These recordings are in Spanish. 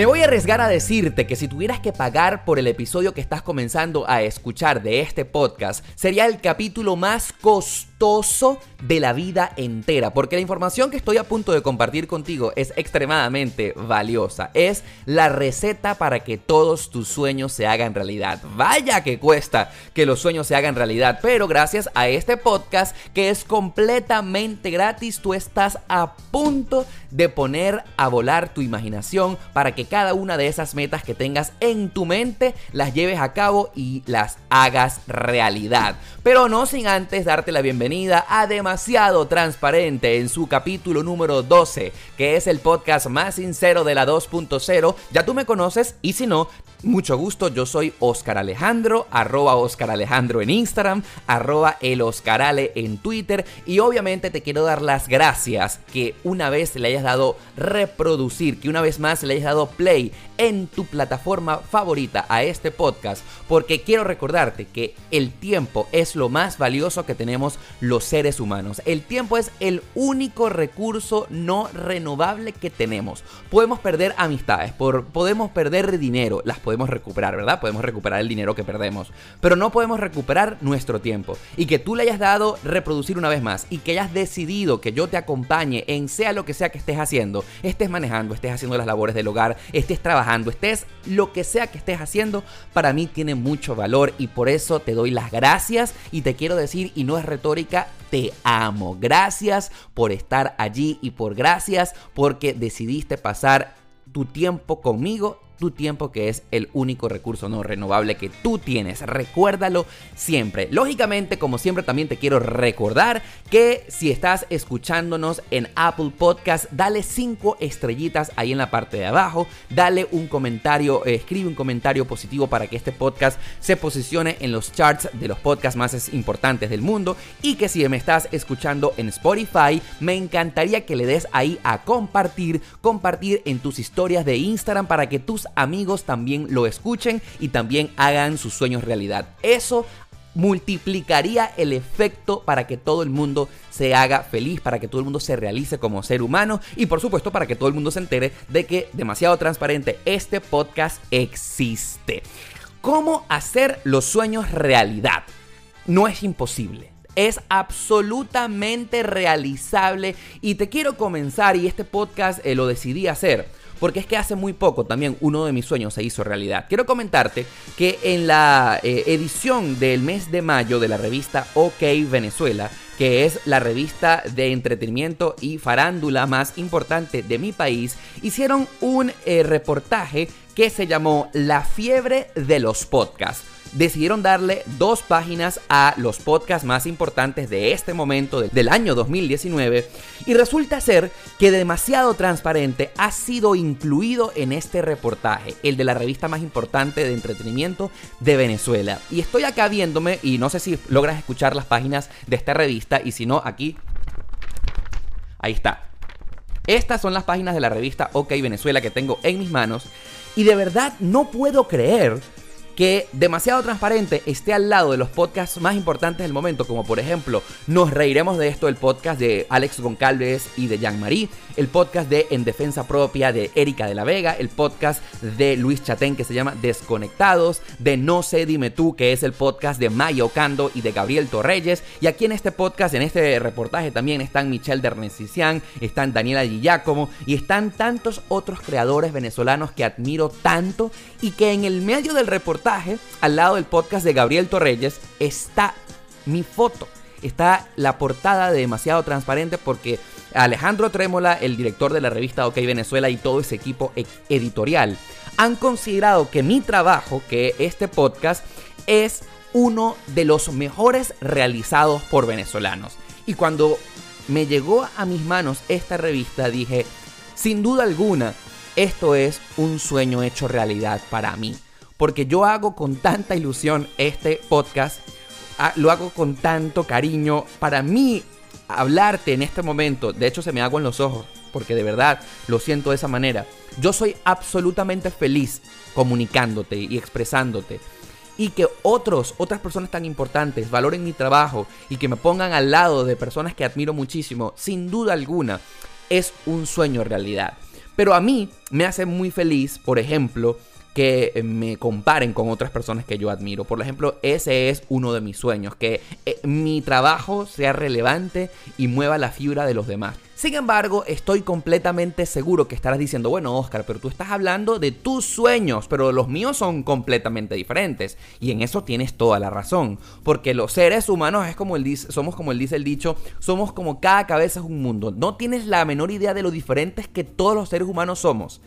Me voy a arriesgar a decirte que si tuvieras que pagar por el episodio que estás comenzando a escuchar de este podcast, sería el capítulo más costoso de la vida entera, porque la información que estoy a punto de compartir contigo es extremadamente valiosa. Es la receta para que todos tus sueños se hagan realidad. Vaya que cuesta que los sueños se hagan realidad, pero gracias a este podcast que es completamente gratis, tú estás a punto de poner a volar tu imaginación para que cada una de esas metas que tengas en tu mente las lleves a cabo y las hagas realidad. Pero no sin antes darte la bienvenida a Demasiado Transparente en su capítulo número 12, que es el podcast más sincero de la 2.0. Ya tú me conoces y si no, mucho gusto, yo soy Oscar Alejandro, arroba Oscar Alejandro en Instagram, arroba el Oscarale en Twitter y obviamente te quiero dar las gracias que una vez le hayas dado reproducir, que una vez más le hayas dado play en tu plataforma favorita a este podcast, porque quiero recordarte que el tiempo es lo más valioso que tenemos los seres humanos. El tiempo es el único recurso no renovable que tenemos. Podemos perder amistades, por, podemos perder dinero, las recuperar, ¿verdad? Podemos recuperar el dinero que perdemos, pero no podemos recuperar nuestro tiempo. Y que tú le hayas dado reproducir una vez más y que hayas decidido que yo te acompañe en sea lo que sea que estés haciendo, estés manejando, estés haciendo las labores del hogar, estés trabajando, estés lo que sea que estés haciendo, para mí tiene mucho valor y por eso te doy las gracias y te quiero decir, y no es retórica, te amo. Gracias por estar allí y por gracias porque decidiste pasar tu tiempo conmigo tu tiempo que es el único recurso no renovable que tú tienes. Recuérdalo siempre. Lógicamente, como siempre, también te quiero recordar que si estás escuchándonos en Apple Podcast, dale 5 estrellitas ahí en la parte de abajo. Dale un comentario, eh, escribe un comentario positivo para que este podcast se posicione en los charts de los podcasts más importantes del mundo. Y que si me estás escuchando en Spotify, me encantaría que le des ahí a compartir, compartir en tus historias de Instagram para que tus amigos también lo escuchen y también hagan sus sueños realidad. Eso multiplicaría el efecto para que todo el mundo se haga feliz, para que todo el mundo se realice como ser humano y por supuesto para que todo el mundo se entere de que demasiado transparente este podcast existe. ¿Cómo hacer los sueños realidad? No es imposible. Es absolutamente realizable y te quiero comenzar y este podcast eh, lo decidí hacer porque es que hace muy poco también uno de mis sueños se hizo realidad. Quiero comentarte que en la eh, edición del mes de mayo de la revista OK Venezuela, que es la revista de entretenimiento y farándula más importante de mi país, hicieron un eh, reportaje que se llamó La fiebre de los podcasts decidieron darle dos páginas a los podcasts más importantes de este momento del año 2019 y resulta ser que demasiado transparente ha sido incluido en este reportaje, el de la revista más importante de entretenimiento de Venezuela. Y estoy acá viéndome y no sé si logras escuchar las páginas de esta revista y si no, aquí... Ahí está. Estas son las páginas de la revista OK Venezuela que tengo en mis manos y de verdad no puedo creer que demasiado transparente esté al lado de los podcasts más importantes del momento, como por ejemplo Nos Reiremos de esto, el podcast de Alex Goncalves y de Jean-Marie, el podcast de En Defensa Propia de Erika de la Vega, el podcast de Luis Chatén que se llama Desconectados, de No sé, dime tú, que es el podcast de Maya Ocando y de Gabriel Torreyes, y aquí en este podcast, en este reportaje también están Michelle Dernecician, están Daniela Giacomo y están tantos otros creadores venezolanos que admiro tanto y que en el medio del reportaje al lado del podcast de Gabriel Torreyes, está mi foto. Está la portada de demasiado transparente porque Alejandro Trémola, el director de la revista OK Venezuela y todo ese equipo editorial han considerado que mi trabajo, que este podcast, es uno de los mejores realizados por venezolanos. Y cuando me llegó a mis manos esta revista dije, sin duda alguna, esto es un sueño hecho realidad para mí. Porque yo hago con tanta ilusión este podcast, ah, lo hago con tanto cariño. Para mí, hablarte en este momento, de hecho se me hago en los ojos, porque de verdad lo siento de esa manera. Yo soy absolutamente feliz comunicándote y expresándote. Y que otros, otras personas tan importantes valoren mi trabajo y que me pongan al lado de personas que admiro muchísimo, sin duda alguna, es un sueño realidad. Pero a mí me hace muy feliz, por ejemplo, que eh, me comparen con otras personas que yo admiro. Por ejemplo, ese es uno de mis sueños, que eh, mi trabajo sea relevante y mueva la fibra de los demás. Sin embargo, estoy completamente seguro que estarás diciendo, bueno, Oscar, pero tú estás hablando de tus sueños, pero los míos son completamente diferentes. Y en eso tienes toda la razón, porque los seres humanos es como el somos como dice el dicho, somos como cada cabeza es un mundo. No tienes la menor idea de lo diferentes que todos los seres humanos somos.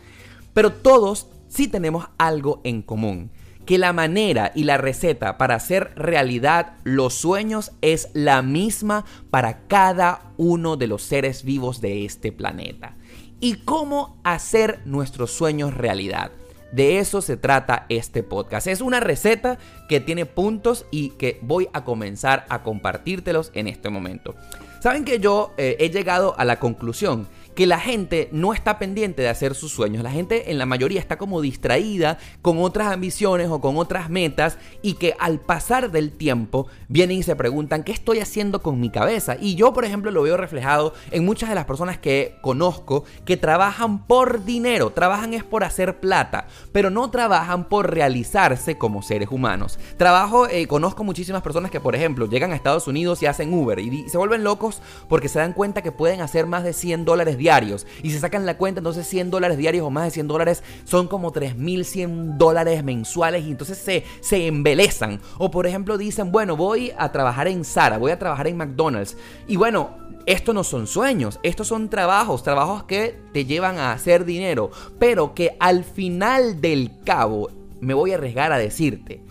Pero todos sí tenemos algo en común, que la manera y la receta para hacer realidad los sueños es la misma para cada uno de los seres vivos de este planeta. ¿Y cómo hacer nuestros sueños realidad? De eso se trata este podcast. Es una receta que tiene puntos y que voy a comenzar a compartírtelos en este momento. Saben que yo eh, he llegado a la conclusión que la gente no está pendiente de hacer sus sueños. La gente en la mayoría está como distraída con otras ambiciones o con otras metas y que al pasar del tiempo vienen y se preguntan qué estoy haciendo con mi cabeza. Y yo, por ejemplo, lo veo reflejado en muchas de las personas que conozco que trabajan por dinero, trabajan es por hacer plata, pero no trabajan por realizarse como seres humanos. Trabajo, eh, conozco muchísimas personas que, por ejemplo, llegan a Estados Unidos y hacen Uber y se vuelven locos porque se dan cuenta que pueden hacer más de 100 dólares diarios. Y si sacan la cuenta, entonces 100 dólares diarios o más de 100 dólares son como 3.100 dólares mensuales y entonces se, se embelezan. O por ejemplo dicen, bueno, voy a trabajar en Zara, voy a trabajar en McDonald's. Y bueno, estos no son sueños, estos son trabajos, trabajos que te llevan a hacer dinero, pero que al final del cabo, me voy a arriesgar a decirte,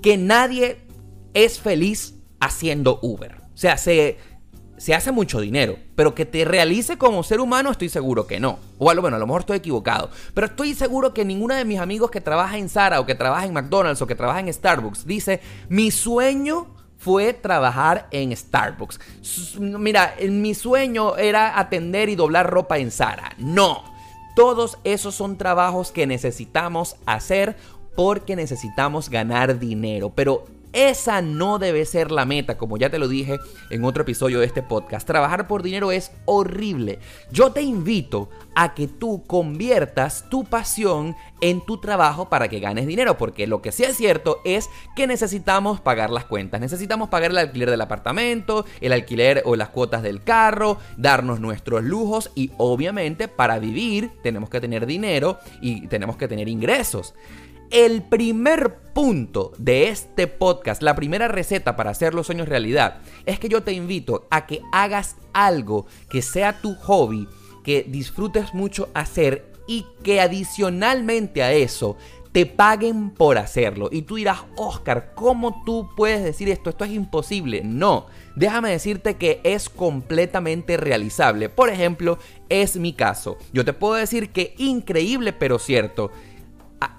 que nadie es feliz haciendo Uber. O sea, se, se hace mucho dinero, pero que te realice como ser humano estoy seguro que no. O bueno, a lo mejor estoy equivocado, pero estoy seguro que ninguno de mis amigos que trabaja en Zara o que trabaja en McDonald's o que trabaja en Starbucks dice, mi sueño fue trabajar en Starbucks. Mira, mi sueño era atender y doblar ropa en Zara. No. Todos esos son trabajos que necesitamos hacer porque necesitamos ganar dinero. Pero esa no debe ser la meta, como ya te lo dije en otro episodio de este podcast. Trabajar por dinero es horrible. Yo te invito a que tú conviertas tu pasión en tu trabajo para que ganes dinero, porque lo que sí es cierto es que necesitamos pagar las cuentas, necesitamos pagar el alquiler del apartamento, el alquiler o las cuotas del carro, darnos nuestros lujos y obviamente para vivir tenemos que tener dinero y tenemos que tener ingresos. El primer punto de este podcast, la primera receta para hacer los sueños realidad, es que yo te invito a que hagas algo que sea tu hobby, que disfrutes mucho hacer y que adicionalmente a eso te paguen por hacerlo. Y tú dirás, Oscar, ¿cómo tú puedes decir esto? Esto es imposible. No, déjame decirte que es completamente realizable. Por ejemplo, es mi caso. Yo te puedo decir que increíble pero cierto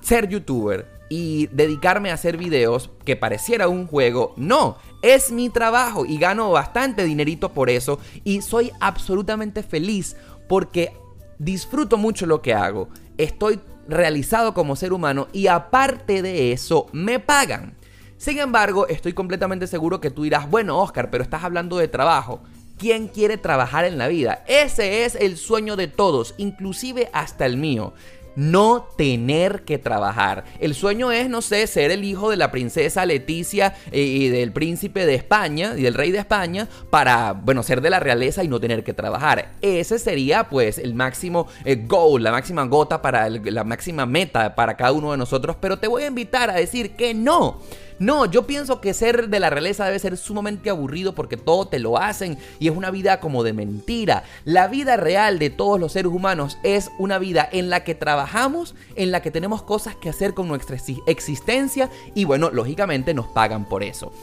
ser youtuber y dedicarme a hacer videos que pareciera un juego, no, es mi trabajo y gano bastante dinerito por eso y soy absolutamente feliz porque disfruto mucho lo que hago, estoy realizado como ser humano y aparte de eso me pagan. Sin embargo, estoy completamente seguro que tú dirás, bueno Oscar, pero estás hablando de trabajo. ¿Quién quiere trabajar en la vida? Ese es el sueño de todos, inclusive hasta el mío no tener que trabajar. El sueño es, no sé, ser el hijo de la princesa Leticia eh, y del príncipe de España y del rey de España para, bueno, ser de la realeza y no tener que trabajar. Ese sería pues el máximo eh, goal, la máxima gota para la máxima meta para cada uno de nosotros, pero te voy a invitar a decir que no No, yo pienso que ser de la realeza debe ser sumamente aburrido porque todo te lo hacen y es una vida como de mentira. La vida real de todos los seres humanos es una vida en la que trabajamos, en la que tenemos cosas que hacer con nuestra existencia y bueno, lógicamente nos pagan por eso.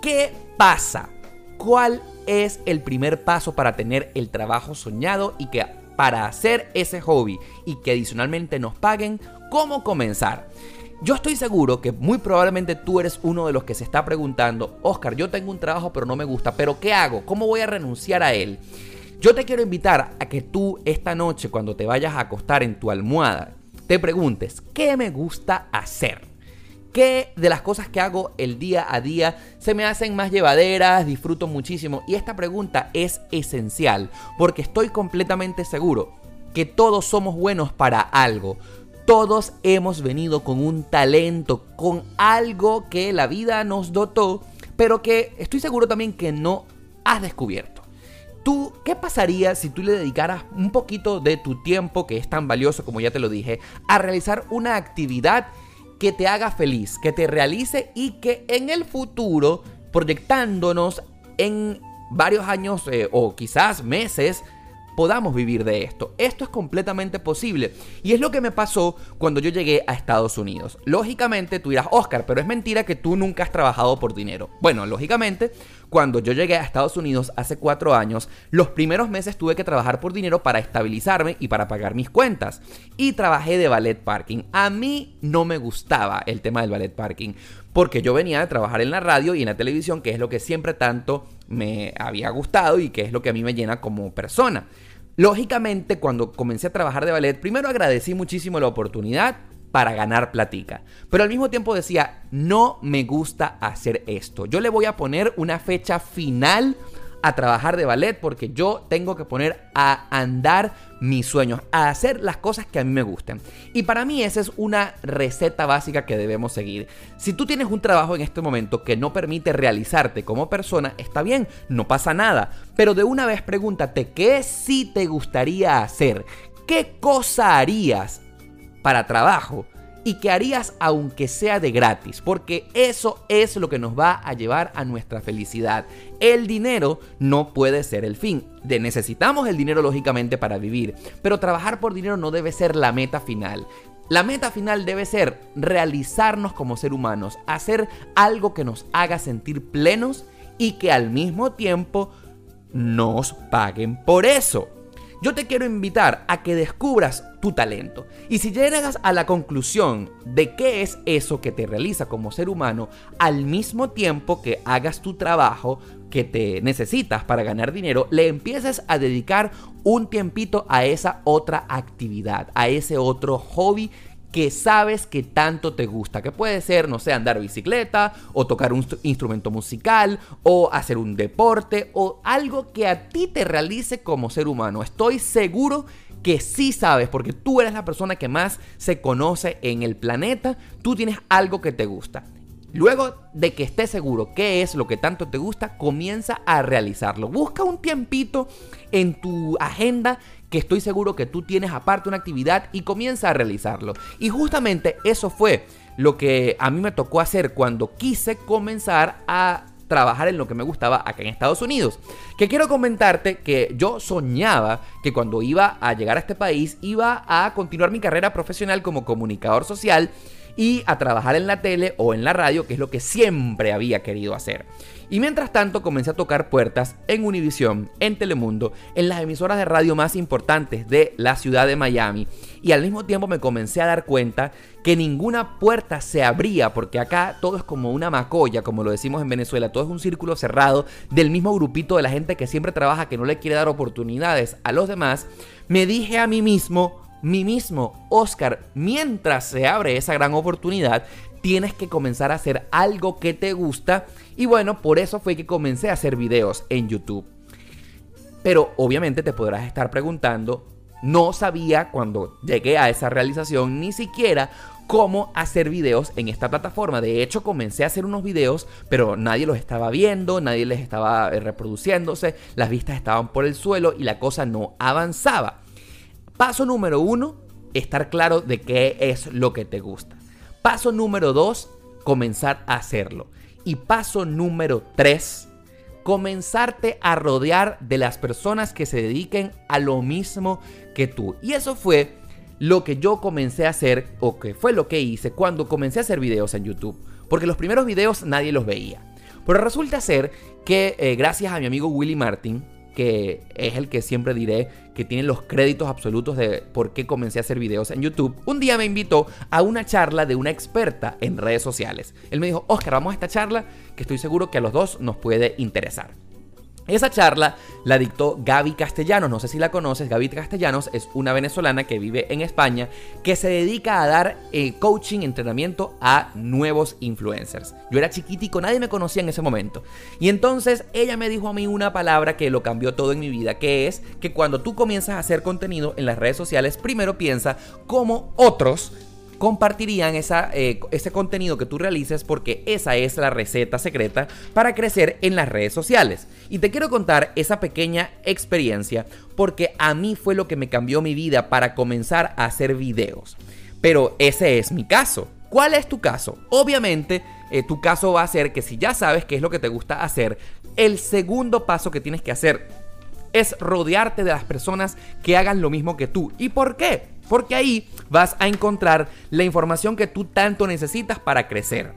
¿Qué pasa? ¿Cuál es el primer paso para tener el trabajo soñado y que para hacer ese hobby y que adicionalmente nos paguen? ¿Cómo comenzar? Yo estoy seguro que muy probablemente tú eres uno de los que se está preguntando, Oscar, yo tengo un trabajo pero no me gusta, pero ¿qué hago? ¿Cómo voy a renunciar a él? Yo te quiero invitar a que tú esta noche cuando te vayas a acostar en tu almohada, te preguntes, ¿qué me gusta hacer? ¿Qué de las cosas que hago el día a día se me hacen más llevaderas? Disfruto muchísimo. Y esta pregunta es esencial porque estoy completamente seguro que todos somos buenos para algo. Todos hemos venido con un talento, con algo que la vida nos dotó, pero que estoy seguro también que no has descubierto. ¿Tú qué pasaría si tú le dedicaras un poquito de tu tiempo, que es tan valioso como ya te lo dije, a realizar una actividad que te haga feliz, que te realice y que en el futuro, proyectándonos en varios años eh, o quizás meses, podamos vivir de esto. Esto es completamente posible. Y es lo que me pasó cuando yo llegué a Estados Unidos. Lógicamente tú dirás, Oscar, pero es mentira que tú nunca has trabajado por dinero. Bueno, lógicamente, cuando yo llegué a Estados Unidos hace cuatro años, los primeros meses tuve que trabajar por dinero para estabilizarme y para pagar mis cuentas. Y trabajé de ballet parking. A mí no me gustaba el tema del ballet parking porque yo venía de trabajar en la radio y en la televisión, que es lo que siempre tanto me había gustado y que es lo que a mí me llena como persona. Lógicamente, cuando comencé a trabajar de ballet, primero agradecí muchísimo la oportunidad para ganar platica. Pero al mismo tiempo decía, no me gusta hacer esto. Yo le voy a poner una fecha final a trabajar de ballet porque yo tengo que poner a andar mis sueños, a hacer las cosas que a mí me gusten. Y para mí esa es una receta básica que debemos seguir. Si tú tienes un trabajo en este momento que no permite realizarte como persona, está bien, no pasa nada. Pero de una vez pregúntate, ¿qué sí te gustaría hacer? ¿Qué cosa harías para trabajo? Y que harías aunque sea de gratis, porque eso es lo que nos va a llevar a nuestra felicidad. El dinero no puede ser el fin. De necesitamos el dinero lógicamente para vivir, pero trabajar por dinero no debe ser la meta final. La meta final debe ser realizarnos como ser humanos, hacer algo que nos haga sentir plenos y que al mismo tiempo nos paguen por eso. Yo te quiero invitar a que descubras tu talento. Y si llegas a la conclusión de qué es eso que te realiza como ser humano, al mismo tiempo que hagas tu trabajo que te necesitas para ganar dinero, le empieces a dedicar un tiempito a esa otra actividad, a ese otro hobby que sabes que tanto te gusta, que puede ser, no sé, andar bicicleta o tocar un instrumento musical o hacer un deporte o algo que a ti te realice como ser humano. Estoy seguro que sí sabes, porque tú eres la persona que más se conoce en el planeta, tú tienes algo que te gusta. Luego de que estés seguro qué es lo que tanto te gusta, comienza a realizarlo. Busca un tiempito en tu agenda que estoy seguro que tú tienes aparte una actividad y comienza a realizarlo. Y justamente eso fue lo que a mí me tocó hacer cuando quise comenzar a trabajar en lo que me gustaba acá en Estados Unidos. Que quiero comentarte que yo soñaba que cuando iba a llegar a este país iba a continuar mi carrera profesional como comunicador social y a trabajar en la tele o en la radio, que es lo que siempre había querido hacer. Y mientras tanto comencé a tocar puertas en Univision, en Telemundo, en las emisoras de radio más importantes de la ciudad de Miami. Y al mismo tiempo me comencé a dar cuenta que ninguna puerta se abría, porque acá todo es como una macolla, como lo decimos en Venezuela, todo es un círculo cerrado del mismo grupito de la gente que siempre trabaja, que no le quiere dar oportunidades a los demás. Me dije a mí mismo, mí mismo, Oscar, mientras se abre esa gran oportunidad, tienes que comenzar a hacer algo que te gusta. Y bueno, por eso fue que comencé a hacer videos en YouTube. Pero obviamente te podrás estar preguntando, no sabía cuando llegué a esa realización ni siquiera cómo hacer videos en esta plataforma. De hecho, comencé a hacer unos videos, pero nadie los estaba viendo, nadie les estaba eh, reproduciéndose, las vistas estaban por el suelo y la cosa no avanzaba. Paso número uno, estar claro de qué es lo que te gusta. Paso número dos, comenzar a hacerlo. Y paso número 3, comenzarte a rodear de las personas que se dediquen a lo mismo que tú. Y eso fue lo que yo comencé a hacer, o que fue lo que hice cuando comencé a hacer videos en YouTube. Porque los primeros videos nadie los veía. Pero resulta ser que eh, gracias a mi amigo Willy Martin, que es el que siempre diré que tiene los créditos absolutos de por qué comencé a hacer videos en YouTube, un día me invitó a una charla de una experta en redes sociales. Él me dijo, Oscar, vamos a esta charla que estoy seguro que a los dos nos puede interesar. Esa charla la dictó Gaby Castellanos, no sé si la conoces, Gaby Castellanos es una venezolana que vive en España que se dedica a dar eh, coaching, entrenamiento a nuevos influencers. Yo era chiquitico, nadie me conocía en ese momento. Y entonces ella me dijo a mí una palabra que lo cambió todo en mi vida, que es que cuando tú comienzas a hacer contenido en las redes sociales, primero piensa cómo otros compartirían eh, ese contenido que tú realices porque esa es la receta secreta para crecer en las redes sociales. Y te quiero contar esa pequeña experiencia porque a mí fue lo que me cambió mi vida para comenzar a hacer videos. Pero ese es mi caso. ¿Cuál es tu caso? Obviamente, eh, tu caso va a ser que si ya sabes qué es lo que te gusta hacer, el segundo paso que tienes que hacer es rodearte de las personas que hagan lo mismo que tú. ¿Y por qué? Porque ahí vas a encontrar la información que tú tanto necesitas para crecer.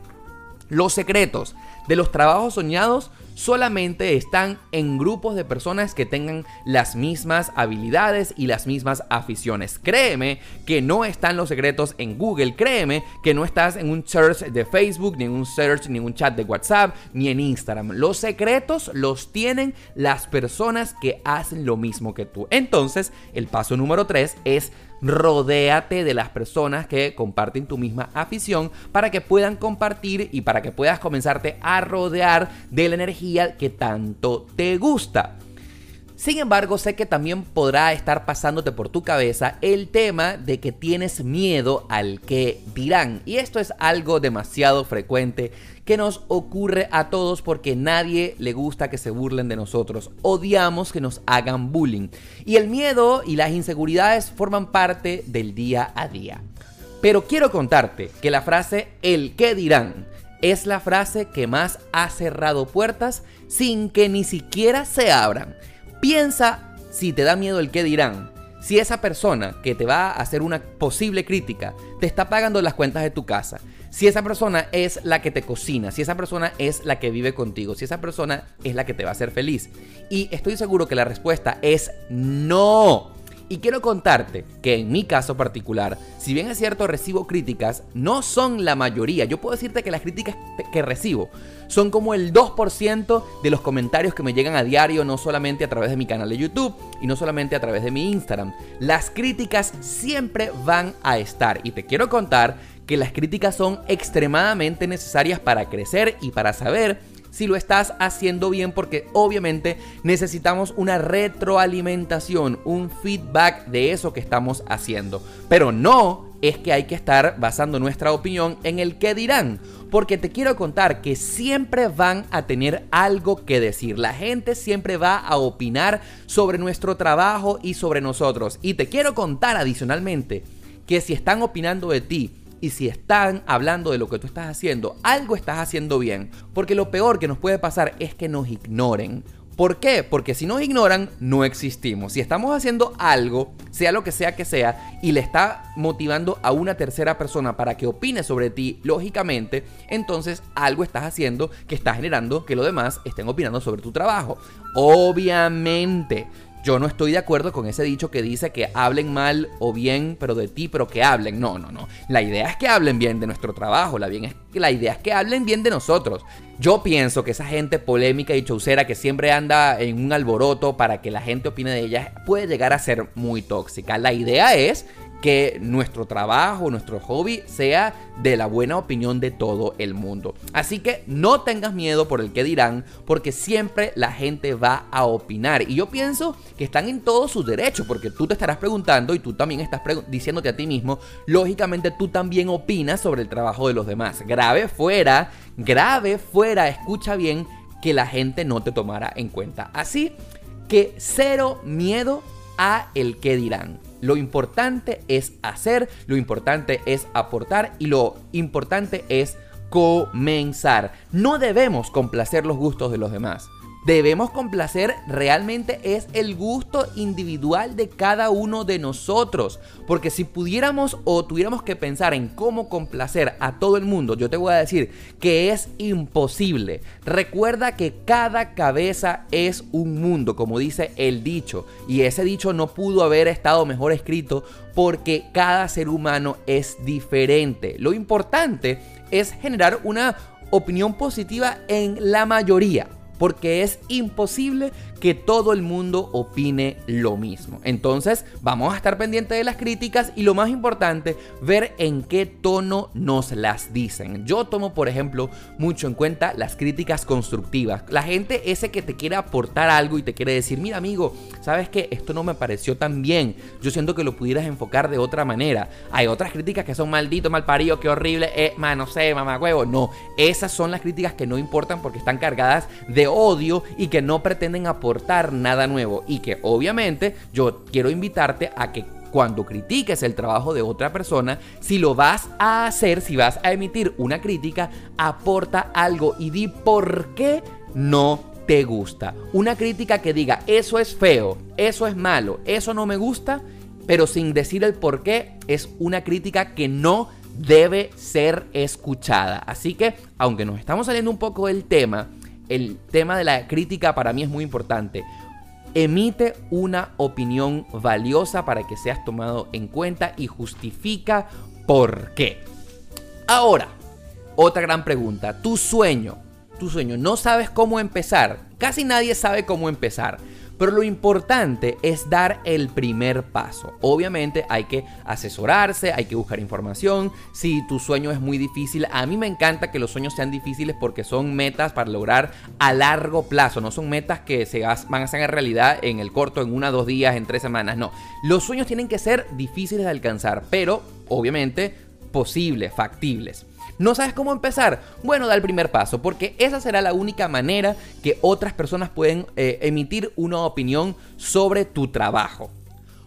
Los secretos de los trabajos soñados solamente están en grupos de personas que tengan las mismas habilidades y las mismas aficiones. Créeme que no están los secretos en Google, créeme que no estás en un search de Facebook, ni en un search, ni en un chat de WhatsApp, ni en Instagram. Los secretos los tienen las personas que hacen lo mismo que tú. Entonces, el paso número 3 es rodéate de las personas que comparten tu misma afición para que puedan compartir y para que puedas comenzarte a rodear de la energía que tanto te gusta. Sin embargo, sé que también podrá estar pasándote por tu cabeza el tema de que tienes miedo al que dirán. Y esto es algo demasiado frecuente que nos ocurre a todos porque nadie le gusta que se burlen de nosotros. Odiamos que nos hagan bullying. Y el miedo y las inseguridades forman parte del día a día. Pero quiero contarte que la frase el que dirán es la frase que más ha cerrado puertas sin que ni siquiera se abran. Piensa si te da miedo el qué dirán. Si esa persona que te va a hacer una posible crítica te está pagando las cuentas de tu casa, si esa persona es la que te cocina, si esa persona es la que vive contigo, si esa persona es la que te va a hacer feliz. Y estoy seguro que la respuesta es no. Y quiero contarte que en mi caso particular, si bien es cierto recibo críticas, no son la mayoría. Yo puedo decirte que las críticas que recibo son como el 2% de los comentarios que me llegan a diario, no solamente a través de mi canal de YouTube y no solamente a través de mi Instagram. Las críticas siempre van a estar y te quiero contar que las críticas son extremadamente necesarias para crecer y para saber si lo estás haciendo bien porque obviamente necesitamos una retroalimentación, un feedback de eso que estamos haciendo. Pero no es que hay que estar basando nuestra opinión en el que dirán. Porque te quiero contar que siempre van a tener algo que decir. La gente siempre va a opinar sobre nuestro trabajo y sobre nosotros. Y te quiero contar adicionalmente que si están opinando de ti, y si están hablando de lo que tú estás haciendo, algo estás haciendo bien. Porque lo peor que nos puede pasar es que nos ignoren. ¿Por qué? Porque si nos ignoran, no existimos. Si estamos haciendo algo, sea lo que sea que sea, y le está motivando a una tercera persona para que opine sobre ti, lógicamente, entonces algo estás haciendo que está generando que los demás estén opinando sobre tu trabajo. Obviamente, yo no estoy de acuerdo con ese dicho que dice que hablen mal o bien, pero de ti, pero que hablen. No, no, no. La idea es que hablen bien de nuestro trabajo. La, idea es que hablen bien de nosotros. Yo pienso que esa gente polémica y chaucera que siempre anda en un alboroto para que la gente opine de ella puede llegar a ser muy tóxica. La idea es que nuestro trabajo, nuestro hobby sea de la buena opinión de todo el mundo. Así que no tengas miedo por el que dirán, porque siempre la gente va a opinar. Y yo pienso que están en todo su derecho, porque tú te estarás preguntando y tú también estás diciéndote a ti mismo, lógicamente tú también opinas sobre el trabajo de los demás. Grave fuera, grave fuera, escucha bien que la gente no te tomara en cuenta. Así que cero miedo a el que dirán. Lo importante es hacer, lo importante es aportar y lo importante es comenzar. No debemos complacer los gustos de los demás debemos complacer realmente es el gusto individual de cada uno de nosotros. Porque si pudiéramos o tuviéramos que pensar en cómo complacer a todo el mundo, yo te voy a decir que es imposible. Recuerda que cada cabeza es un mundo, como dice el dicho. Y ese dicho no pudo haber estado mejor escrito porque cada ser humano es diferente. Lo importante es generar una opinión positiva en la mayoría porque es imposible que todo el mundo opine lo mismo. Entonces, vamos a estar pendientes de las críticas y lo más importante, ver en qué tono nos las dicen. Yo tomo, por ejemplo, mucho en cuenta las críticas constructivas. La gente ese que te quiere aportar algo y te quiere decir, mira amigo, ¿sabes que Esto no me pareció tan bien. Yo siento que lo pudieras enfocar de otra manera. Hay otras críticas que son maldito, mal parido, qué horrible, eh, man, no sé, mamá huevo. No, esas son las críticas que no importan porque están cargadas de odio y que no pretenden aportar nada nuevo y que obviamente yo quiero invitarte a que cuando critiques el trabajo de otra persona, si lo vas a hacer, si vas a emitir una crítica, aporta algo y di por qué no te gusta. Una crítica que diga, eso es feo, eso es malo, eso no me gusta, pero sin decir el por qué, es una crítica que no debe ser escuchada. Así que, aunque nos estamos saliendo un poco del tema, el tema de la crítica para mí es muy importante. Emite una opinión valiosa para que seas tomado en cuenta y justifica por qué. Ahora, otra gran pregunta. Tu sueño, tu sueño, no sabes cómo empezar. Casi nadie sabe cómo empezar. Pero lo importante es dar el primer paso. Obviamente hay que asesorarse, hay que buscar información. Si tu sueño es muy difícil, a mí me encanta que los sueños sean difíciles porque son metas para lograr a largo plazo. No son metas que se van a hacer realidad en el corto, en una, dos días, en tres semanas. No, los sueños tienen que ser difíciles de alcanzar, pero obviamente posibles, factibles. ¿No sabes cómo empezar? Bueno, da el primer paso, porque esa será la única manera que otras personas pueden eh, emitir una opinión sobre tu trabajo.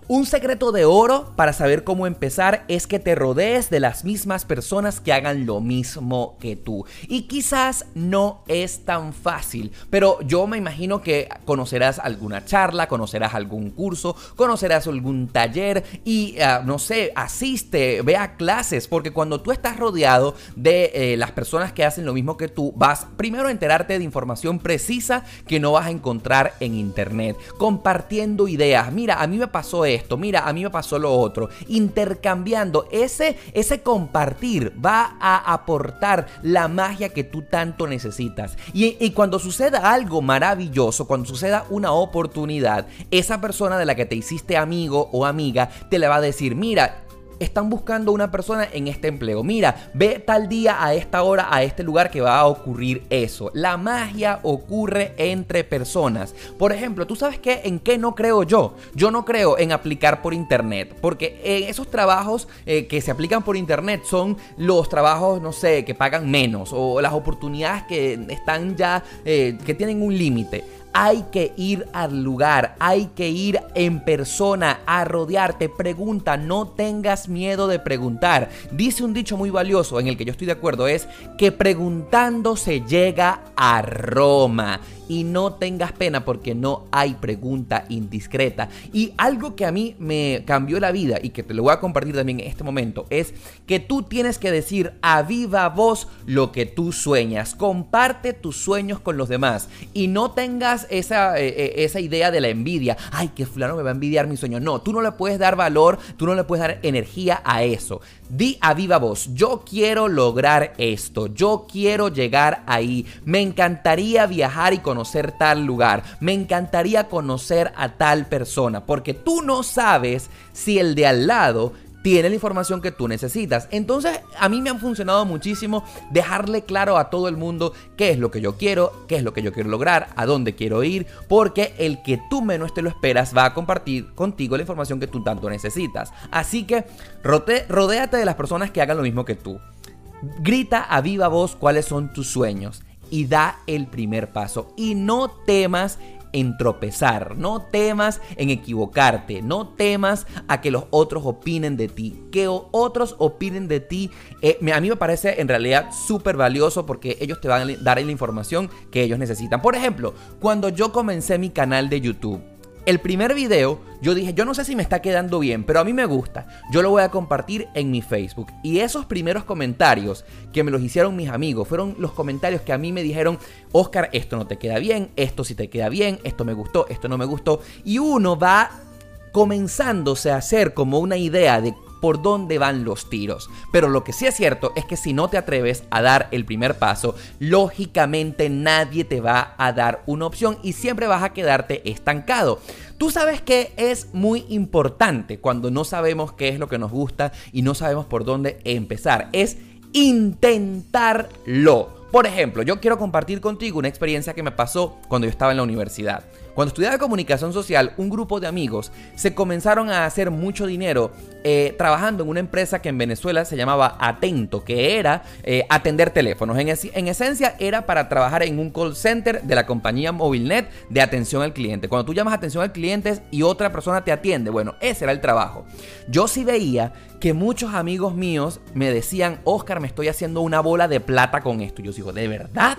Un secreto de oro para saber cómo empezar es que te rodees de las mismas personas que hagan lo mismo que tú. Y quizás no es tan fácil, pero yo me imagino que conocerás alguna charla, conocerás algún curso, conocerás algún taller y, ah, no sé, asiste, ve a clases, porque cuando tú estás rodeado de eh, las personas que hacen lo mismo que tú, vas primero a enterarte de información precisa que no vas a encontrar en internet, compartiendo ideas. Mira, a mí me pasó esto esto, mira, a mí me pasó lo otro. Intercambiando, ese, ese compartir va a aportar la magia que tú tanto necesitas. Y, y cuando suceda algo maravilloso, cuando suceda una oportunidad, esa persona de la que te hiciste amigo o amiga te le va a decir, mira, están buscando una persona en este empleo. Mira, ve tal día a esta hora a este lugar que va a ocurrir eso. La magia ocurre entre personas. Por ejemplo, ¿tú sabes qué? ¿En qué no creo yo? Yo no creo en aplicar por internet, porque esos trabajos eh, que se aplican por internet son los trabajos, no sé, que pagan menos o las oportunidades que están ya, eh, que tienen un límite hay que ir al lugar, hay que ir en persona a rodearte. Pregunta, no tengas miedo de preguntar. Dice un dicho muy valioso en el que yo estoy de acuerdo, es que preguntando se llega a Roma y no tengas pena porque no hay pregunta indiscreta. Y algo que a mí me cambió la vida y que te lo voy a compartir también en este momento es que tú tienes que decir a viva voz lo que tú sueñas. Comparte tus sueños con los demás y no tengas esa, eh, eh, esa idea de la envidia. Ay, que fulano me va a envidiar mi sueño. No, tú no le puedes dar valor, tú no le puedes dar energía a eso. Di a viva voz, yo quiero lograr esto, yo quiero llegar ahí, me encantaría viajar y conocer tal lugar, me encantaría conocer a tal persona, porque tú no sabes si el de al lado tiene la información que tú necesitas. Entonces, a mí me han funcionado muchísimo dejarle claro a todo el mundo qué es lo que yo quiero, qué es lo que yo quiero lograr, a dónde quiero ir, porque el que tú menos te lo esperas va a compartir contigo la información que tú tanto necesitas. Así que rodéate de las personas que hagan lo mismo que tú. Grita a viva voz cuáles son tus sueños y da el primer paso. Y no temas en tropezar, no temas en equivocarte, no temas a que los otros opinen de ti. Que otros opinen de ti, eh, a mí me parece en realidad súper valioso porque ellos te van a dar la información que ellos necesitan. Por ejemplo, cuando yo comencé mi canal de YouTube, el primer video, yo dije, yo no sé si me está quedando bien, pero a mí me gusta. Yo lo voy a compartir en mi Facebook. Y esos primeros comentarios que me los hicieron mis amigos fueron los comentarios que a mí me dijeron, Oscar, esto no te queda bien, esto sí te queda bien, esto me gustó, esto no me gustó. Y uno va comenzándose a hacer como una idea de por dónde van los tiros. Pero lo que sí es cierto es que si no te atreves a dar el primer paso, lógicamente nadie te va a dar una opción y siempre vas a quedarte estancado. Tú sabes que es muy importante cuando no sabemos qué es lo que nos gusta y no sabemos por dónde empezar. Es intentarlo. Por ejemplo, yo quiero compartir contigo una experiencia que me pasó cuando yo estaba en la universidad. Cuando estudiaba comunicación social, un grupo de amigos se comenzaron a hacer mucho dinero eh, trabajando en una empresa que en Venezuela se llamaba Atento, que era eh, atender teléfonos. En, en, esencia era para trabajar en un call center de la compañía Movilnet de atención al cliente. Cuando tú llamas atención al cliente y otra persona te atiende, bueno, ese era el trabajo. Yo sí veía que muchos amigos míos me decían, Oscar, me estoy haciendo una bola de plata con esto. Yo digo, ¿de verdad?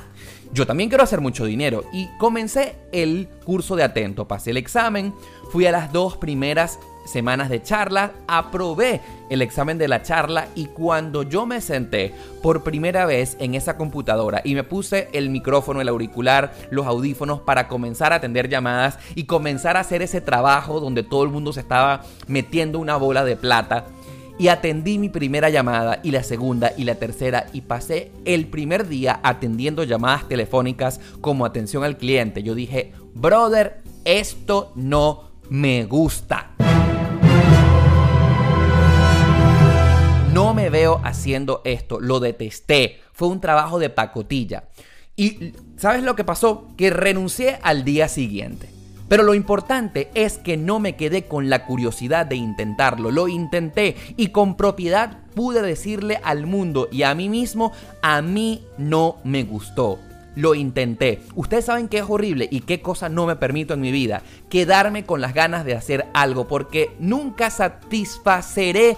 Yo también quiero hacer mucho dinero. Y comencé el curso de atento, pasé el examen, fui a las dos primeras semanas de charla, aprobé el examen de la charla y cuando yo me senté por primera vez en esa computadora y me puse el micrófono, el auricular, los audífonos para comenzar a atender llamadas y comenzar a hacer ese trabajo donde todo el mundo se estaba metiendo una bola de plata, y atendí mi primera llamada y la segunda y la tercera y pasé el primer día atendiendo llamadas telefónicas como atención al cliente. Yo dije, brother, esto no me gusta. No me veo haciendo esto, lo detesté. Fue un trabajo de pacotilla. Y ¿sabes lo que pasó? Que renuncié al día siguiente. Pero lo importante es que no me quedé con la curiosidad de intentarlo, lo intenté y con propiedad pude decirle al mundo y a mí mismo, a mí no me gustó. Lo intenté. Ustedes saben que es horrible y qué cosa no me permito en mi vida. Quedarme con las ganas de hacer algo porque nunca satisfaceré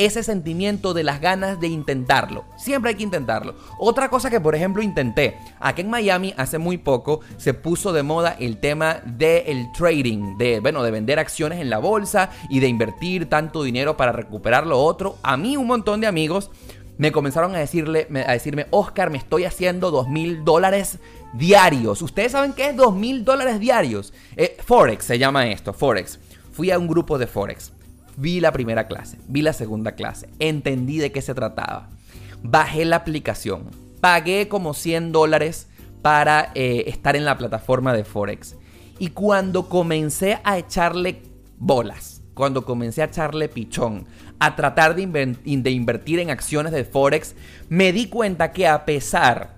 ese sentimiento de las ganas de intentarlo. Siempre hay que intentarlo. Otra cosa que por ejemplo intenté, aquí en Miami hace muy poco se puso de moda el tema del trading, de, bueno, de vender acciones en la bolsa y de invertir tanto dinero para recuperar lo otro. A mí un montón de amigos me comenzaron a, decirle, a decirme, Oscar, me estoy haciendo dos mil dólares diarios. ¿Ustedes saben qué es dos mil dólares diarios? Eh, Forex se llama esto, Forex. Fui a un grupo de Forex. Vi la primera clase, vi la segunda clase, entendí de qué se trataba. Bajé la aplicación, pagué como 100 dólares para eh, estar en la plataforma de Forex. Y cuando comencé a echarle bolas, cuando comencé a echarle pichón, a tratar de, de invertir en acciones de Forex, me di cuenta que a pesar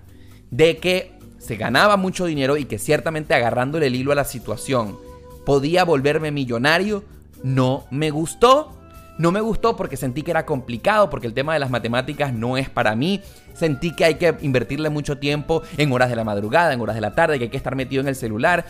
de que se ganaba mucho dinero y que ciertamente agarrándole el hilo a la situación podía volverme millonario, no me gustó. No me gustó porque sentí que era complicado, porque el tema de las matemáticas no es para mí. Sentí que hay que invertirle mucho tiempo en horas de la madrugada, en horas de la tarde, que hay que estar metido en el celular.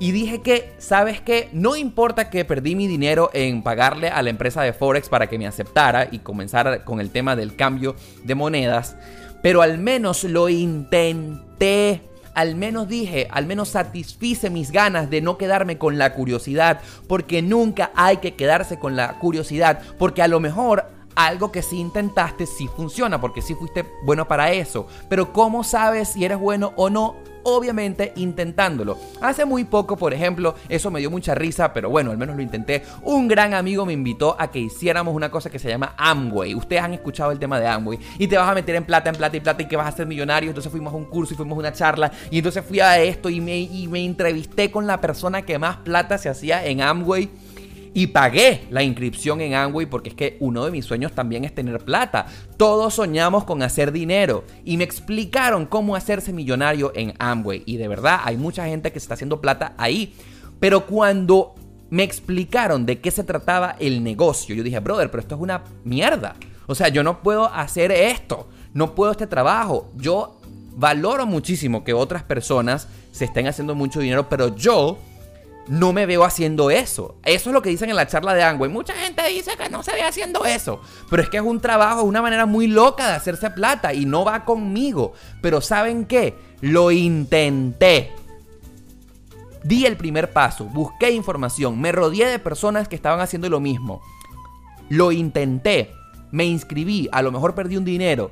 Y dije que, ¿sabes qué? No importa que perdí mi dinero en pagarle a la empresa de Forex para que me aceptara y comenzara con el tema del cambio de monedas, pero al menos lo intenté al menos dije, al menos satisfice mis ganas de no quedarme con la curiosidad, porque nunca hay que quedarse con la curiosidad, porque a lo mejor algo que sí intentaste sí funciona, porque sí fuiste bueno para eso, pero ¿cómo sabes si eres bueno o no? Obviamente intentándolo. Hace muy poco, por ejemplo, eso me dio mucha risa, pero bueno, al menos lo intenté. Un gran amigo me invitó a que hiciéramos una cosa que se llama Amway. Ustedes han escuchado el tema de Amway y te vas a meter en plata, en plata y plata y que vas a ser millonario. Entonces fuimos a un curso y fuimos a una charla y entonces fui a esto y me, entrevisté con la persona que más plata se hacía en Amway y pagué la inscripción en Amway porque es que uno de mis sueños también es tener plata. Todos soñamos con hacer dinero y me explicaron cómo hacerse millonario en Amway y de verdad hay mucha gente que se está haciendo plata ahí. Pero cuando me explicaron de qué se trataba el negocio, yo dije, brother, pero esto es una mierda. O sea, yo no puedo hacer esto, no puedo este trabajo. Yo valoro muchísimo que otras personas se estén haciendo mucho dinero, pero yo no me veo haciendo eso. Eso es lo que dicen en la charla de Angway. Mucha gente dice que no se ve haciendo eso. Pero es que es un trabajo, una manera muy loca de hacerse plata y no va conmigo. Pero ¿saben qué? Lo intenté. Di el primer paso, busqué información, me rodeé de personas que estaban haciendo lo mismo. Lo intenté, me inscribí, a lo mejor perdí un dinero.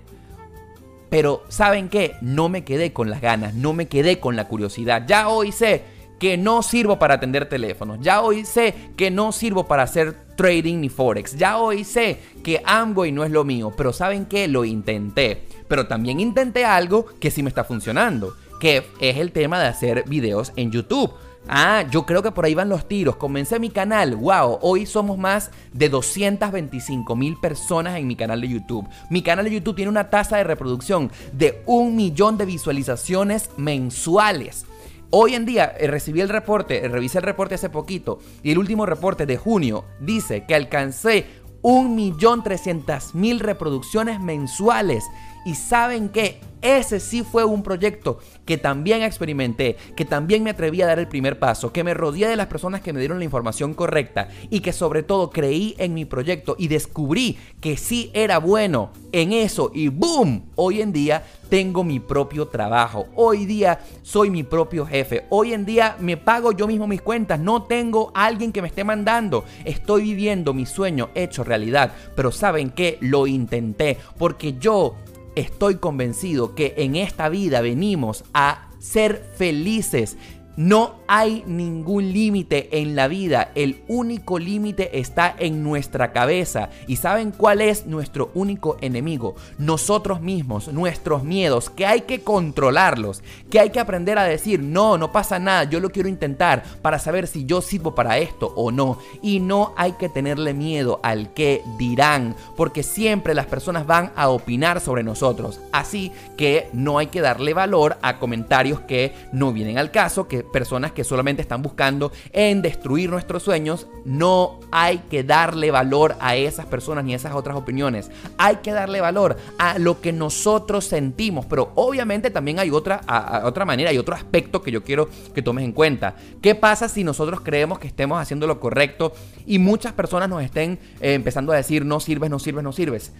Pero ¿saben qué? No me quedé con las ganas, no me quedé con la curiosidad. Ya hoy sé que no sirvo para atender teléfonos. Ya hoy sé que no sirvo para hacer trading ni forex. Ya hoy sé que Amway no es lo mío. Pero ¿saben qué? Lo intenté. Pero también intenté algo que sí me está funcionando. Que es el tema de hacer videos en YouTube. Ah, yo creo que por ahí van los tiros. Comencé mi canal. Wow, hoy somos más de 225 mil personas en mi canal de YouTube. Mi canal de YouTube tiene una tasa de reproducción de un millón de visualizaciones mensuales. Hoy en día eh, recibí el reporte, eh, revisé el reporte hace poquito y el último reporte de junio dice que alcancé 1.300.000 reproducciones mensuales. Y saben que ese sí fue un proyecto que también experimenté, que también me atreví a dar el primer paso, que me rodeé de las personas que me dieron la información correcta y que sobre todo creí en mi proyecto y descubrí que sí era bueno en eso y ¡boom! Hoy en día tengo mi propio trabajo. Hoy día soy mi propio jefe. Hoy en día me pago yo mismo mis cuentas. No tengo alguien que me esté mandando. Estoy viviendo mi sueño hecho realidad. Pero ¿saben qué? Lo intenté porque yo estoy convencido que en esta vida venimos a ser felices. No hay ningún límite en la vida, el único límite está en nuestra cabeza. ¿Y saben cuál es nuestro único enemigo? Nosotros mismos, nuestros miedos, que hay que controlarlos, que hay que aprender a decir, no, no pasa nada, yo lo quiero intentar para saber si yo sirvo para esto o no. Y no hay que tenerle miedo al que dirán, porque siempre las personas van a opinar sobre nosotros. Así que no hay que darle valor a comentarios que no vienen al caso, que personas que solamente están buscando en destruir nuestros sueños, no hay que darle valor a esas personas ni a esas otras opiniones. Hay que darle valor a lo que nosotros sentimos, pero obviamente también hay otra, otra manera, hay otro aspecto que yo quiero que tomes en cuenta. ¿Qué pasa si nosotros creemos que estemos haciendo lo correcto y muchas personas nos estén eh, empezando a decir no sirves, no sirves, no sirves?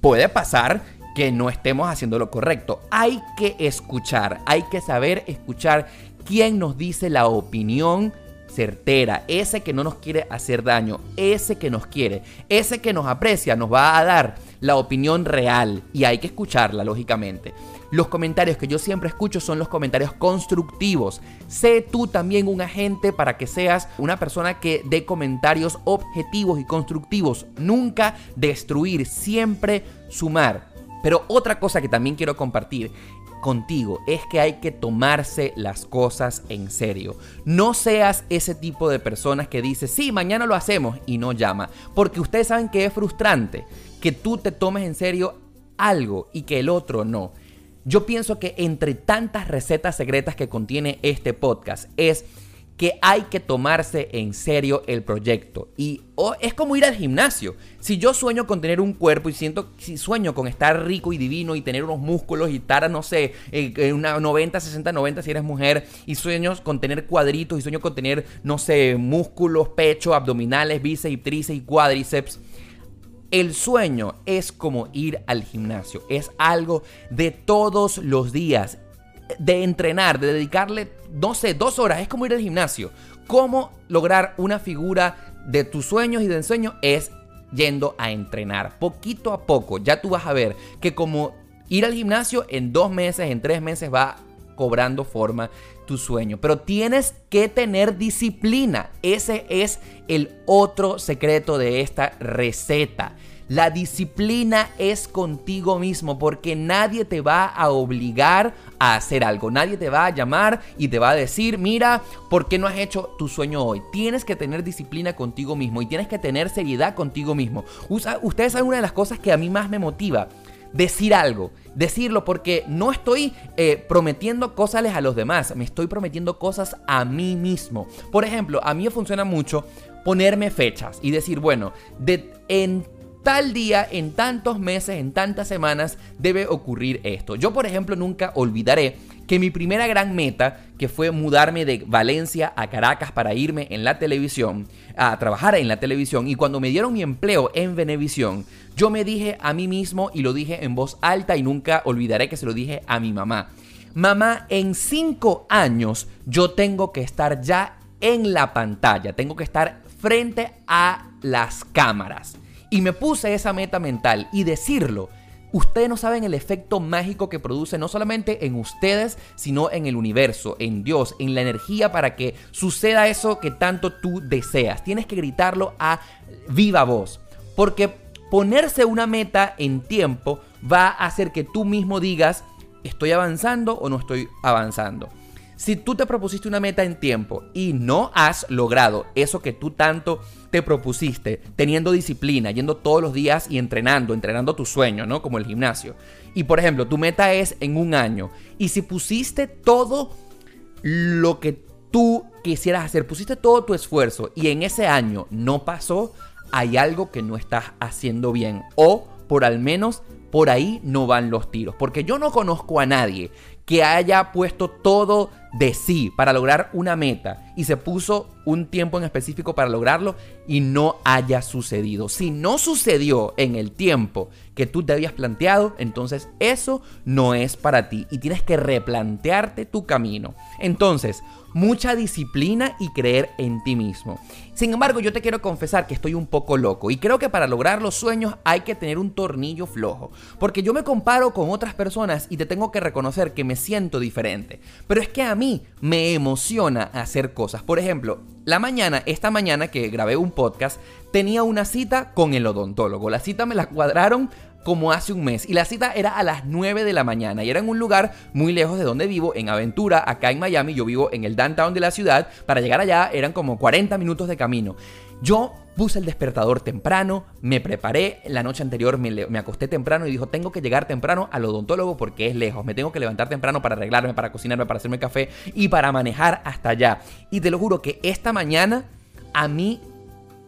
Puede pasar que no estemos haciendo lo correcto. Hay que escuchar, hay que saber escuchar quién nos dice la opinión certera, ese que no nos quiere hacer daño, ese que nos quiere, ese que nos aprecia, nos va a dar la opinión real y hay que escucharla, lógicamente. Los comentarios que yo siempre escucho son los comentarios constructivos. Sé tú también un agente para que seas una persona que dé comentarios objetivos y constructivos. Nunca destruir, siempre sumar. Pero otra cosa que también quiero compartir contigo es que hay que tomarse las cosas en serio. No seas ese tipo de personas que dice, sí, mañana lo hacemos y no llama. Porque ustedes saben que es frustrante que tú te tomes en serio algo y que el otro no. Yo pienso que entre tantas recetas secretas que contiene este podcast es que hay que tomarse en serio el proyecto. Y es como ir al gimnasio. Si yo sueño con tener un cuerpo y siento, si sueño con estar rico y divino y tener unos músculos y estar, no sé, en una 90, 60, 90 si eres mujer, y sueños con tener cuadritos y sueño con tener, no sé, músculos, pecho, abdominales, bíceps, tríceps y cuádriceps. El sueño es como ir al gimnasio, es algo de todos los días de entrenar, de dedicarle, no sé, dos horas, es como ir al gimnasio. ¿Cómo lograr una figura de tus sueños y de ensueño? Es yendo a entrenar. Poquito a poco, ya tú vas a ver que como ir al gimnasio en dos meses, en tres meses va cobrando forma tu sueño. Pero tienes que tener disciplina. Ese es el otro secreto de esta receta. La disciplina es contigo mismo porque nadie te va a obligar a hacer algo. Nadie te va a llamar y te va a decir, mira, ¿por qué no has hecho tu sueño hoy? Tienes que tener disciplina contigo mismo y tienes que tener seriedad contigo mismo. ustedes saben una de las cosas que a mí más me motiva. Decir algo, decirlo porque no estoy eh, prometiendo cosas a los demás, me estoy prometiendo cosas a mí mismo. Por ejemplo, a mí me funciona mucho ponerme fechas y decir, bueno, de, en tal día, en tantos meses, en tantas semanas, debe ocurrir esto. Yo, por ejemplo, nunca olvidaré que mi primera gran meta, que fue mudarme de Valencia a Caracas para irme en la televisión, a trabajar en la televisión, y cuando me dieron mi empleo en Venevisión, yo me dije a mí mismo y lo dije en voz alta y nunca olvidaré que se lo dije a mi mamá. Mamá, en cinco años yo tengo que estar ya en la pantalla, tengo que estar frente a las cámaras. Y me puse esa meta mental y decirlo Ustedes no saben el efecto mágico que produce no solamente en ustedes, sino en el universo, en Dios, en la energía para que suceda eso que tanto tú deseas. Tienes que gritarlo a viva voz. Porque ponerse una meta en tiempo va a hacer que tú mismo digas, ¿estoy avanzando o no estoy avanzando? Si tú te propusiste una meta en tiempo y no has logrado eso que tú tanto te propusiste, teniendo disciplina, yendo todos los días y entrenando, entrenando tu sueño, ¿no? Como el gimnasio. Y por ejemplo, tu meta es en un año. Y si pusiste todo lo que tú quisieras hacer, pusiste todo tu esfuerzo y en ese año no pasó, hay algo que no estás haciendo bien. O por al menos por ahí no van los tiros. Porque yo no conozco a nadie que haya puesto todo de sí para lograr una meta y se puso un tiempo en específico para lograrlo y no haya sucedido. Si no sucedió en el tiempo que tú te habías planteado, entonces eso no es para ti y tienes que replantearte tu camino. Entonces, mucha disciplina y creer en ti mismo. Sin embargo, yo te quiero confesar que estoy un poco loco y creo que para lograr los sueños hay que tener un tornillo flojo, porque yo me comparo con otras personas y te tengo que reconocer que me siento diferente, pero es que a mí me emociona hacer cosas. Por ejemplo, la mañana, esta mañana que grabé un podcast, tenía una cita con el odontólogo. La cita me la cuadraron como hace un mes y la cita era a las 9 de la mañana y era en un lugar muy lejos de donde vivo, en Aventura, acá en Miami, yo vivo en el downtown de la ciudad, para llegar allá eran como 40 minutos de camino. Yo puse el despertador temprano, me preparé, la noche anterior me, acosté temprano y dijo, tengo que llegar temprano al odontólogo porque es lejos, me tengo que levantar temprano para arreglarme, para cocinarme, para hacerme café y para manejar hasta allá. Y te lo juro que esta mañana a mí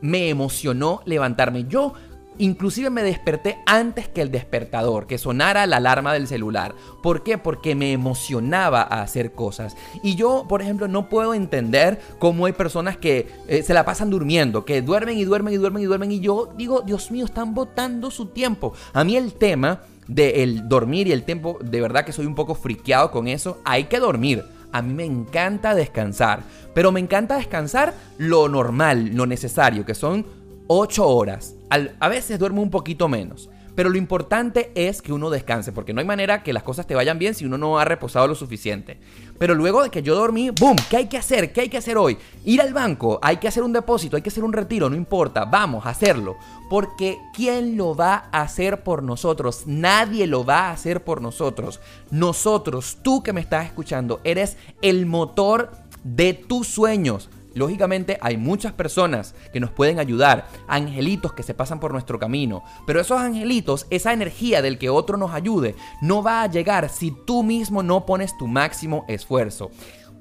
me emocionó levantarme. Yo Inclusive me desperté antes que el despertador, que sonara la alarma del celular. ¿Por qué? Porque me emocionaba a hacer cosas. Y yo, por ejemplo, no puedo entender cómo hay personas que eh, se la pasan durmiendo, que duermen y duermen y duermen y duermen. Y yo digo, Dios mío, están botando su tiempo. A mí el tema del dormir y el tiempo, de verdad que soy un poco friqueado con eso. Hay que dormir. A mí me encanta descansar, pero me encanta descansar lo normal, lo necesario, que son 8 horas. a veces duermo un poquito menos. Pero lo importante es que uno descanse, porque no hay manera que las cosas te vayan bien si uno no ha reposado lo suficiente. Pero luego de que yo dormí, ¡boom! ¿Qué hay que hacer? ¿Qué hay que hacer hoy? Ir al banco, hay que hacer un depósito, hay que hacer un retiro, no importa, vamos a hacerlo. Porque ¿quién lo va a hacer por nosotros? Nadie lo va a hacer por nosotros. Nosotros, tú que me estás escuchando, eres el motor de tus sueños. Lógicamente hay muchas personas que nos pueden ayudar, angelitos que se pasan por nuestro camino, pero esos angelitos, esa energía del que otro nos ayude, no va a llegar si tú mismo no pones tu máximo esfuerzo.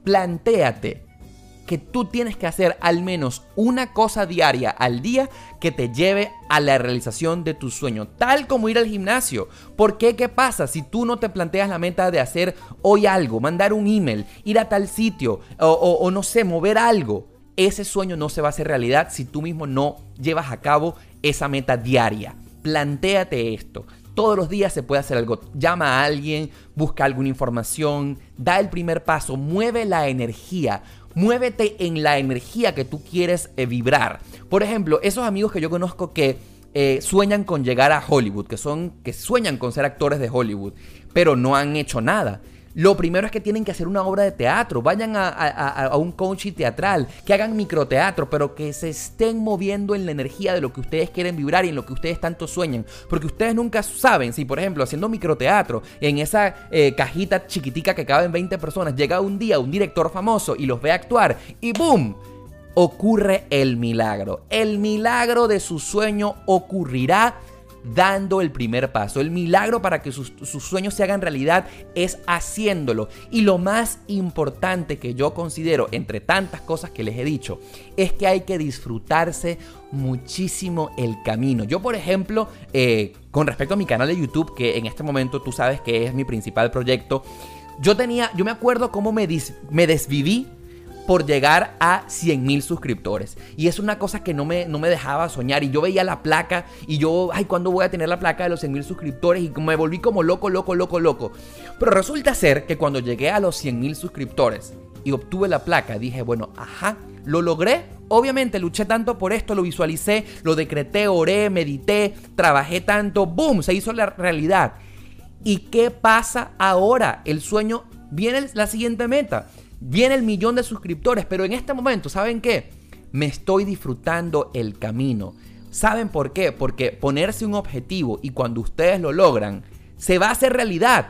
Plantéate que tú tienes que hacer al menos una cosa diaria al día que te lleve a la realización de tu sueño, tal como ir al gimnasio. ¿Por qué? ¿Qué pasa si tú no te planteas la meta de hacer hoy algo, mandar un email, ir a tal sitio o, o no sé, mover algo? Ese sueño no se va a hacer realidad si tú mismo no llevas a cabo esa meta diaria. Plantéate esto. Todos los días se puede hacer algo. Llama a alguien, busca alguna información, da el primer paso, mueve la energía. Muévete en la energía que tú quieres eh, vibrar. Por ejemplo, esos amigos que yo conozco que eh, sueñan con llegar a Hollywood, que son que sueñan con ser actores de Hollywood, pero no han hecho nada. Lo primero es que tienen que hacer una obra de teatro, vayan a, un coaching teatral, que hagan microteatro, pero que se estén moviendo en la energía de lo que ustedes quieren vibrar y en lo que ustedes tanto sueñan. Porque ustedes nunca saben si, por ejemplo, haciendo microteatro, en esa eh, cajita chiquitica que caben 20 personas, llega un día un director famoso y los ve actuar y ¡boom! ocurre el milagro. El milagro de su sueño ocurrirá dando el primer paso. El milagro para que sus, sus, sueños se hagan realidad es haciéndolo. Y lo más importante que yo considero, entre tantas cosas que les he dicho, es que hay que disfrutarse muchísimo el camino. Yo, por ejemplo, eh, con respecto a mi canal de YouTube, que en este momento tú sabes que es mi principal proyecto, yo tenía, yo me acuerdo cómo me, me desviví por llegar a 100 mil suscriptores. Y es una cosa que no me, no me dejaba soñar. Y yo veía la placa y yo, ay, ¿cuándo voy a tener la placa de los 100 mil suscriptores? Y me volví como loco, loco, loco, loco. Pero resulta ser que cuando llegué a los 100 mil suscriptores y obtuve la placa, dije, bueno, ajá, lo logré. Obviamente luché tanto por esto, lo visualicé, lo decreté, oré, medité, trabajé tanto, ¡boom! Se hizo la realidad. ¿Y qué pasa ahora? El sueño viene la siguiente meta. Viene el millón de suscriptores, pero en este momento, ¿saben qué? Me estoy disfrutando el camino. ¿Saben por qué? Porque ponerse un objetivo y cuando ustedes lo logran, se va a hacer realidad.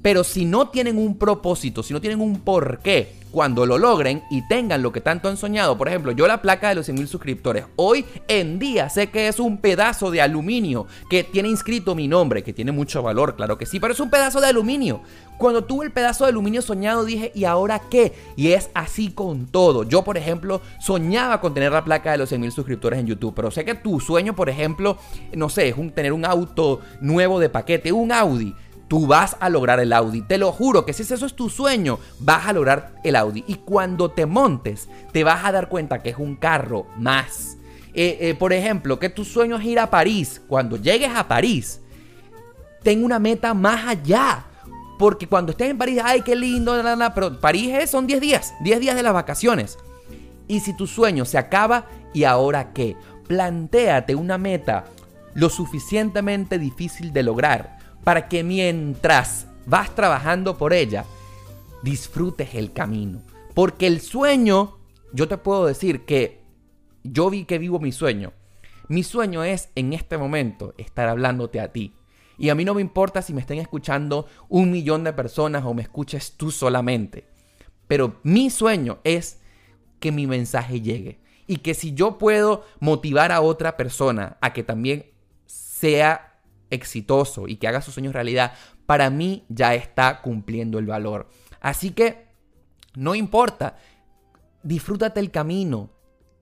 Pero si no tienen un propósito, si no tienen un porqué, cuando lo logren y tengan lo que tanto han soñado, por ejemplo, yo la placa de los 100 mil suscriptores, hoy en día sé que es un pedazo de aluminio que tiene inscrito mi nombre, que tiene mucho valor, claro que sí, pero es un pedazo de aluminio. Cuando tuve el pedazo de aluminio soñado dije, ¿y ahora qué? Y es así con todo. Yo, por ejemplo, soñaba con tener la placa de los 100 mil suscriptores en YouTube, pero sé que tu sueño, por ejemplo, no sé, es un, tener un auto nuevo de paquete, un Audi tú vas a lograr el Audi. Te lo juro que si eso es tu sueño, vas a lograr el Audi. Y cuando te montes, te vas a dar cuenta que es un carro más. Eh, eh, por ejemplo, que tu sueño es ir a París. Cuando llegues a París, ten una meta más allá. Porque cuando estés en París, ay, qué lindo, pero París son 10 días, 10 días de las vacaciones. Y si tu sueño se acaba, ¿y ahora qué? Plantéate una meta lo suficientemente difícil de lograr para que mientras vas trabajando por ella, disfrutes el camino. Porque el sueño, yo te puedo decir que yo vi que vivo mi sueño. Mi sueño es en este momento estar hablándote a ti. Y a mí no me importa si me estén escuchando un millón de personas o me escuches tú solamente. Pero mi sueño es que mi mensaje llegue. Y que si yo puedo motivar a otra persona a que también sea exitoso y que haga sus sueños realidad, para mí ya está cumpliendo el valor. Así que no importa, disfrútate el camino.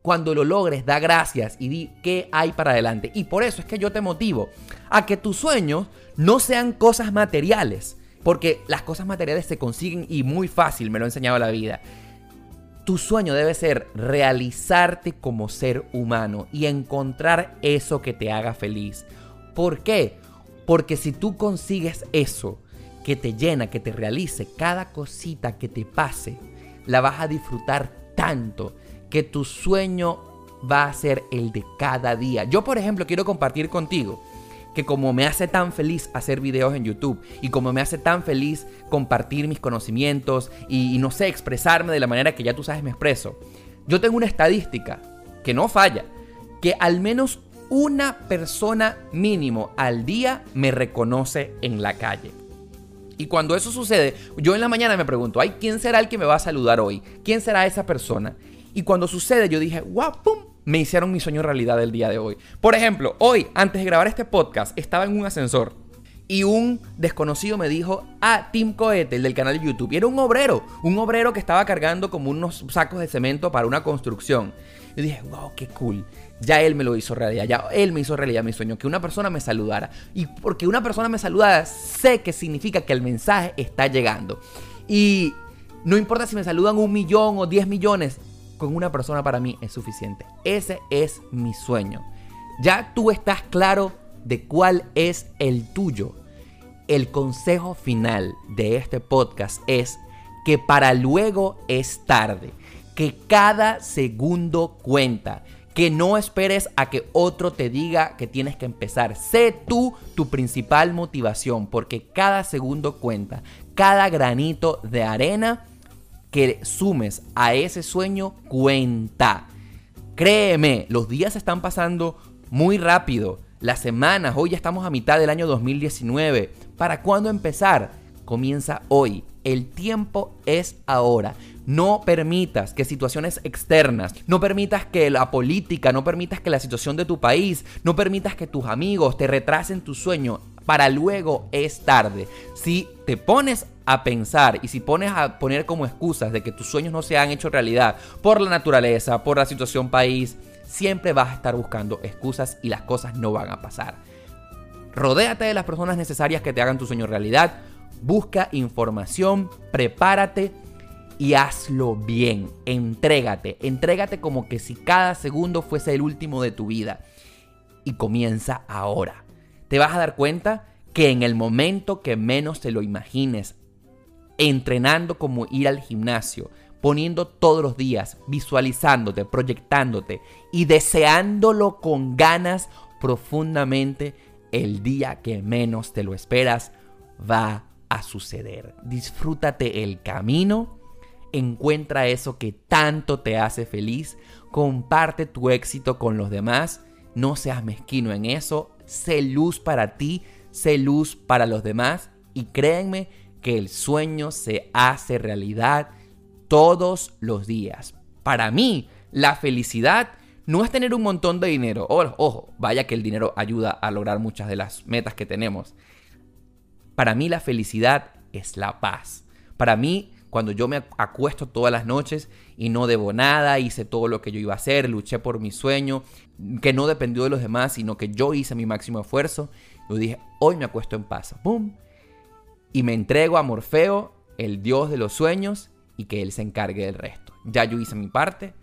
Cuando lo logres, da gracias y di qué hay para adelante. Y por eso es que yo te motivo a que tus sueños no sean cosas materiales. Porque las cosas materiales se consiguen y muy fácil, me lo ha enseñado la vida. Tu sueño debe ser realizarte como ser humano y encontrar eso que te haga feliz. ¿Por qué? Porque si tú consigues eso que te llena, que te realice, cada cosita que te pase, la vas a disfrutar tanto que tu sueño va a ser el de cada día. Yo, por ejemplo, quiero compartir contigo que como me hace tan feliz hacer videos en YouTube y como me hace tan feliz compartir mis conocimientos y, no sé, expresarme de la manera que ya tú sabes me expreso, yo tengo una estadística que no falla, que al menos una persona mínimo al día me reconoce en la calle. Y cuando eso sucede, yo en la mañana me pregunto, ay, ¿quién será el que me va a saludar hoy? ¿Quién será esa persona? Y cuando sucede, yo dije, pum, me hicieron mi sueño realidad el día de hoy. Por ejemplo, hoy, antes de grabar este podcast, estaba en un ascensor y un desconocido me dijo, ah, Tim Cohete, el del canal de YouTube. Y era un obrero, un obrero que estaba cargando como unos sacos de cemento para una construcción. Yo dije, wow, qué cool ya él me lo hizo realidad, ya él me hizo realidad mi sueño, que una persona me saludara. Y porque una persona me saludara, sé que significa que el mensaje está llegando. Y no importa si me saludan un millón o diez millones, con una persona para mí es suficiente. Ese es mi sueño. Ya tú estás claro de cuál es el tuyo. El consejo final de este podcast es que para luego es tarde, que cada segundo cuenta que no esperes a que otro te diga que tienes que empezar. Sé tú tu principal motivación, porque cada segundo cuenta, cada granito de arena que sumes a ese sueño cuenta. Créeme, los días están pasando muy rápido. Las semanas, hoy ya estamos a mitad del año 2019. ¿Para cuándo empezar? Comienza hoy. El tiempo es ahora. No permitas que situaciones externas, no permitas que la política, no permitas que la situación de tu país, no permitas que tus amigos te retrasen tu sueño para luego es tarde. Si te pones a pensar y si pones a poner como excusas de que tus sueños no se han hecho realidad por la naturaleza, por la situación país, siempre vas a estar buscando excusas y las cosas no van a pasar. Rodéate de las personas necesarias que te hagan tu sueño realidad. Busca información, prepárate y hazlo bien. Entrégate, entrégate como que si cada segundo fuese el último de tu vida. Y comienza ahora. Te vas a dar cuenta que en el momento que menos te lo imagines, entrenando como ir al gimnasio, poniendo todos los días, visualizándote, proyectándote y deseándolo con ganas profundamente, el día que menos te lo esperas va a suceder. Disfrútate el camino, encuentra eso que tanto te hace feliz, comparte tu éxito con los demás, no seas mezquino en eso, sé luz para ti, sé luz para los demás y créanme que el sueño se hace realidad todos los días. Para mí, la felicidad no es tener un montón de dinero. Ojo, ojo, vaya que el dinero ayuda a lograr muchas de las metas que tenemos. Para mí la felicidad es la paz. Para mí, cuando yo me acuesto todas las noches y no debo nada, hice todo lo que yo iba a hacer, luché por mi sueño, que no dependió de los demás, sino que yo hice mi máximo esfuerzo, yo dije, hoy me acuesto en paz. ¡Bum! Y me entrego a Morfeo, el dios de los sueños, y que él se encargue del resto. Ya yo hice mi parte,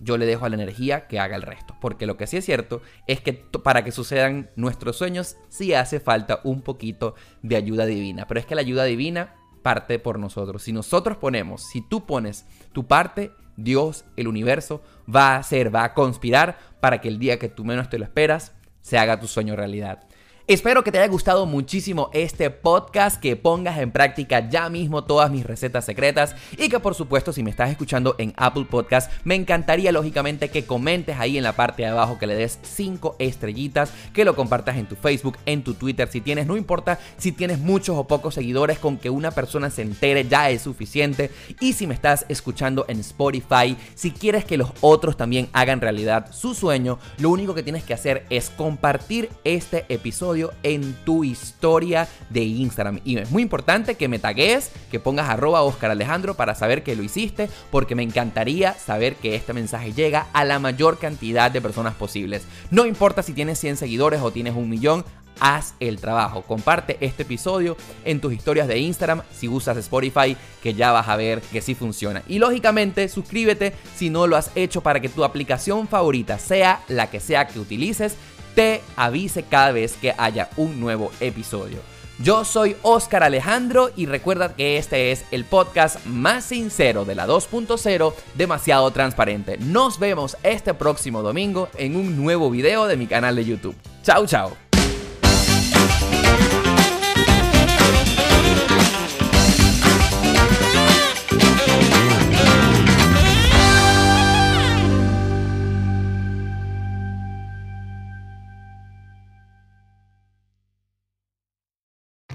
yo le dejo a la energía que haga el resto. Porque lo que sí es cierto es que para que sucedan nuestros sueños sí hace falta un poquito de ayuda divina. Pero es que la ayuda divina parte por nosotros. Si nosotros ponemos, si tú pones tu parte, Dios, el universo, va a hacer, va a conspirar para que el día que tú menos te lo esperas, se haga tu sueño realidad. Espero que te haya gustado muchísimo este podcast, que pongas en práctica ya mismo todas mis recetas secretas y que por supuesto si me estás escuchando en Apple Podcast, me encantaría lógicamente que comentes ahí en la parte de abajo, que le des 5 estrellitas, que lo compartas en tu Facebook, en tu Twitter, si tienes, no importa si tienes muchos o pocos seguidores, con que una persona se entere ya es suficiente. Y si me estás escuchando en Spotify, si quieres que los otros también hagan realidad su sueño, lo único que tienes que hacer es compartir este episodio en tu historia de Instagram. Y es muy importante que me tagues, que pongas arroba Oscar Alejandro para saber que lo hiciste, porque me encantaría saber que este mensaje llega a la mayor cantidad de personas posibles. No importa si tienes 100 seguidores o tienes un millón, haz el trabajo. Comparte este episodio en tus historias de Instagram si usas Spotify, que ya vas a ver que sí funciona. Y lógicamente, suscríbete si no lo has hecho para que tu aplicación favorita, sea la que sea que utilices, te avise cada vez que haya un nuevo episodio. Yo soy Oscar Alejandro y recuerda que este es el podcast más sincero de la 2.0, demasiado transparente. Nos vemos este próximo domingo en un nuevo video de mi canal de YouTube. Chao, chao.